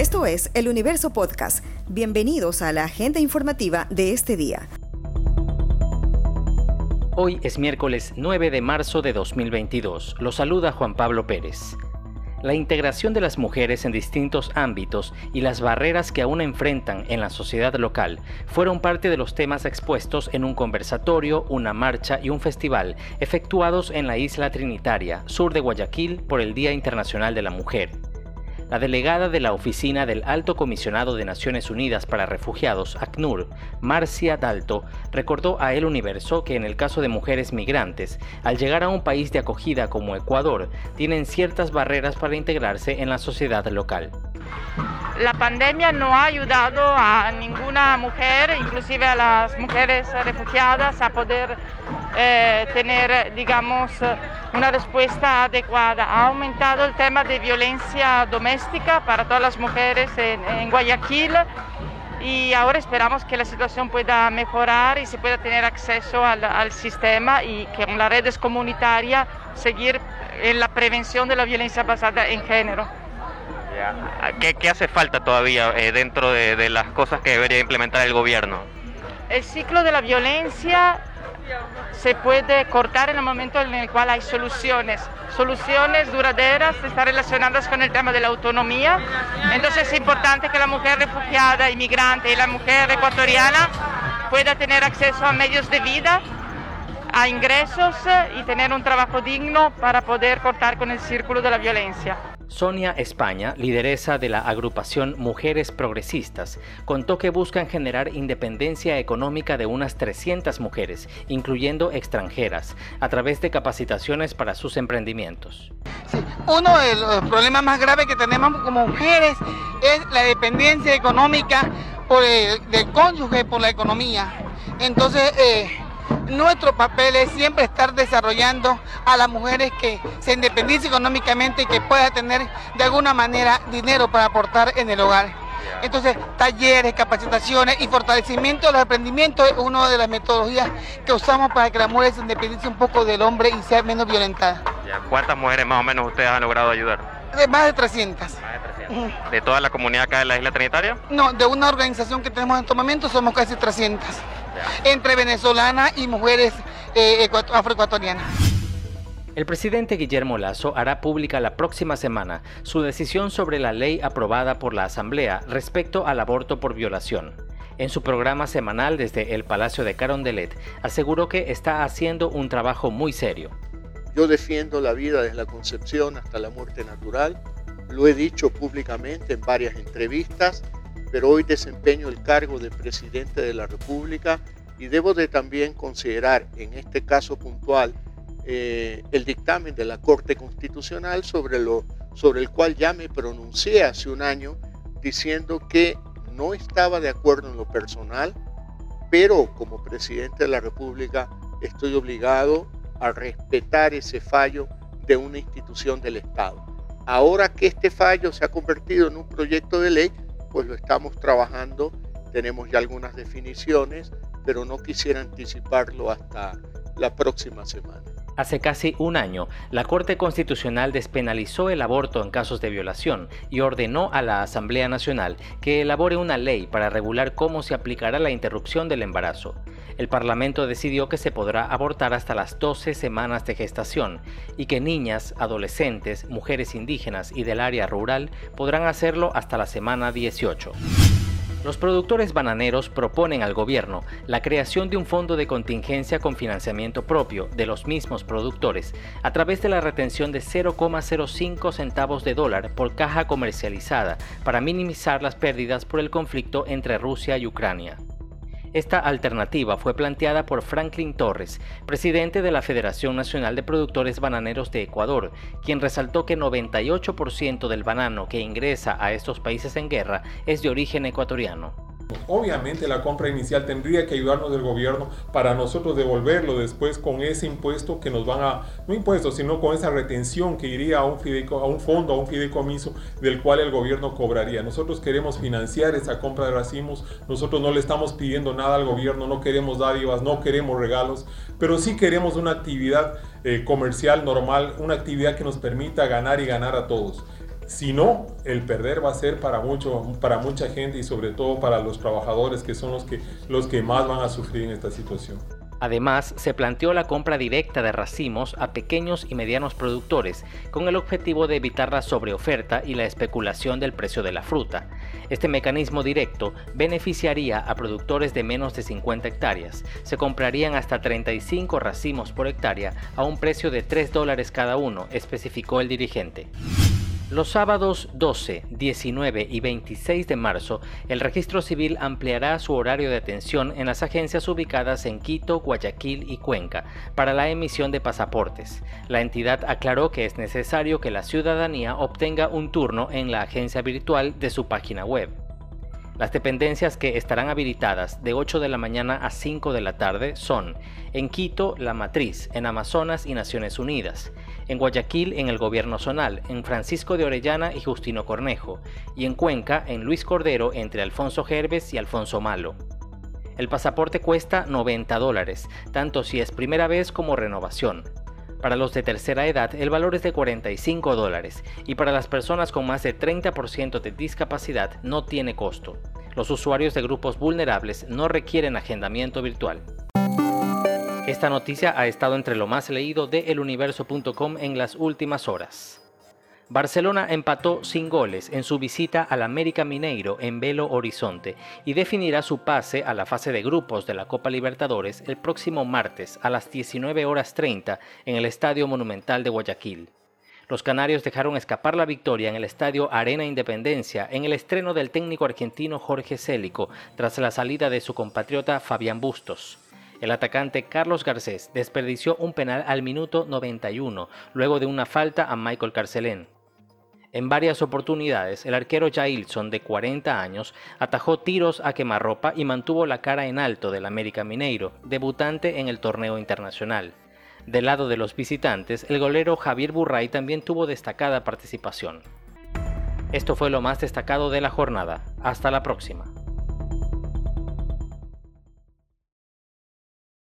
Esto es El Universo Podcast. Bienvenidos a la agenda informativa de este día. Hoy es miércoles 9 de marzo de 2022. Lo saluda Juan Pablo Pérez. La integración de las mujeres en distintos ámbitos y las barreras que aún enfrentan en la sociedad local fueron parte de los temas expuestos en un conversatorio, una marcha y un festival efectuados en la isla Trinitaria, sur de Guayaquil, por el Día Internacional de la Mujer. La delegada de la Oficina del Alto Comisionado de Naciones Unidas para Refugiados, ACNUR, Marcia Dalto, recordó a El Universo que en el caso de mujeres migrantes, al llegar a un país de acogida como Ecuador, tienen ciertas barreras para integrarse en la sociedad local. La pandemia no ha ayudado a ninguna mujer, inclusive a las mujeres refugiadas, a poder eh, tener, digamos, una respuesta adecuada. Ha aumentado el tema de violencia doméstica para todas las mujeres en, Guayaquil y ahora esperamos que la situación pueda mejorar y se pueda tener acceso al, sistema y que con las redes comunitarias seguir en la prevención de la violencia basada en género. ¿Qué, hace falta todavía eh, dentro de, de las cosas que debería implementar el gobierno? El ciclo de la violencia se puede cortar en el momento en el cual hay soluciones. Soluciones duraderas están relacionadas con el tema de la autonomía. Entonces es importante que la mujer refugiada, inmigrante y la mujer ecuatoriana pueda tener acceso a medios de vida, a ingresos y tener un trabajo digno para poder cortar con el círculo de la violencia. Sonia España, lideresa de la agrupación Mujeres Progresistas, contó que buscan generar independencia económica de unas 300 mujeres, incluyendo extranjeras, a través de capacitaciones para sus emprendimientos. uno de los problemas más graves que tenemos como mujeres es la dependencia económica por el, del cónyuge por la economía. Entonces, eh, nuestro papel es siempre estar desarrollando a las mujeres que se independicen económicamente y que puedan tener de alguna manera dinero para aportar en el hogar. Entonces, talleres, capacitaciones y fortalecimiento de los emprendimientos es una de las metodologías que usamos para que la mujer se independice un poco del hombre y sea menos violentada. ¿Cuántas mujeres más o menos ustedes han logrado ayudar? De más de 300. Más de 300. ¿De toda la comunidad acá de la isla Trinitaria? No, de una organización que tenemos en estos momentos somos casi 300 entre venezolanas y mujeres eh, afroecuatorianas. El presidente Guillermo Lazo hará pública la próxima semana su decisión sobre la ley aprobada por la Asamblea respecto al aborto por violación. En su programa semanal desde el Palacio de Carondelet, aseguró que está haciendo un trabajo muy serio. Yo defiendo la vida desde la concepción hasta la muerte natural. Lo he dicho públicamente en varias entrevistas pero hoy desempeño el cargo de presidente de la República y debo de también considerar en este caso puntual eh, el dictamen de la Corte Constitucional sobre, lo, sobre el cual ya me pronuncié hace un año diciendo que no estaba de acuerdo en lo personal, pero como presidente de la República estoy obligado a respetar ese fallo de una institución del Estado. Ahora que este fallo se ha convertido en un proyecto de ley, pues lo estamos trabajando, tenemos ya algunas definiciones, pero no quisiera anticiparlo hasta la próxima semana. Hace casi un año, la Corte Constitucional despenalizó el aborto en casos de violación y ordenó a la Asamblea Nacional que elabore una ley para regular cómo se aplicará la interrupción del embarazo. El Parlamento decidió que se podrá abortar hasta las 12 semanas de gestación y que niñas, adolescentes, mujeres indígenas y del área rural podrán hacerlo hasta la semana 18. Los productores bananeros proponen al gobierno la creación de un fondo de contingencia con financiamiento propio de los mismos productores a través de la retención de 0,05 centavos de dólar por caja comercializada para minimizar las pérdidas por el conflicto entre Rusia y Ucrania. Esta alternativa fue planteada por Franklin Torres, presidente de la Federación Nacional de Productores Bananeros de Ecuador, quien resaltó que 98% del banano que ingresa a estos países en guerra es de origen ecuatoriano. Obviamente la compra inicial tendría que ayudarnos del gobierno para nosotros devolverlo después con ese impuesto que nos van a, no impuesto, sino con esa retención que iría a un, a un fondo, a un fideicomiso del cual el gobierno cobraría. Nosotros queremos financiar esa compra de racimos, nosotros no le estamos pidiendo nada al gobierno, no queremos dádivas, no queremos regalos, pero sí queremos una actividad eh, comercial normal, una actividad que nos permita ganar y ganar a todos Si no, el perder va a ser para, mucho, para mucha gente y sobre todo para los trabajadores que son los que, los que más van a sufrir en esta situación. Además, se planteó la compra directa de racimos a pequeños y medianos productores, con el objetivo de evitar la sobreoferta y la especulación del precio de la fruta. Este mecanismo directo beneficiaría a productores de menos de 50 hectáreas. Se comprarían hasta 35 racimos por hectárea a un precio de 3 dólares cada uno, especificó el dirigente. Los sábados 12, 19 y 26 de marzo, el registro civil ampliará su horario de atención en las agencias ubicadas en Quito, Guayaquil y Cuenca para la emisión de pasaportes. La entidad aclaró que es necesario que la ciudadanía obtenga un turno en la agencia virtual de su página web. Las dependencias que estarán habilitadas de 8 de la mañana a 5 de la tarde son en Quito, La Matriz, en Amazonas y Naciones Unidas, en Guayaquil, en el Gobierno Zonal, en Francisco de Orellana y Justino Cornejo, y en Cuenca, en Luis Cordero, entre Alfonso Gerbes y Alfonso Malo. El pasaporte cuesta 90 dólares, tanto si es primera vez como renovación. Para los de tercera edad el valor es de 45 dólares y para las personas con más de 30% de discapacidad no tiene costo. Los usuarios de grupos vulnerables no requieren agendamiento virtual. Esta noticia ha estado entre lo más leído de eluniverso.com en las últimas horas. Barcelona empató sin goles en su visita al América Mineiro en Belo Horizonte y definirá su pase a la fase de grupos de la Copa Libertadores el próximo martes a las 19 horas 30 en el Estadio Monumental de Guayaquil. Los canarios dejaron escapar la victoria en el estadio Arena Independencia en el estreno del técnico argentino Jorge Célico tras la salida de su compatriota Fabián Bustos. El atacante Carlos Garcés desperdició un penal al minuto 91 luego de una falta a Michael Carcelén. En varias oportunidades, el arquero Jailson, de 40 años, atajó tiros a quemarropa y mantuvo la cara en alto del América Mineiro, debutante en el torneo internacional. Del lado de los visitantes, el golero Javier Burray también tuvo destacada participación. Esto fue lo más destacado de la jornada. Hasta la próxima.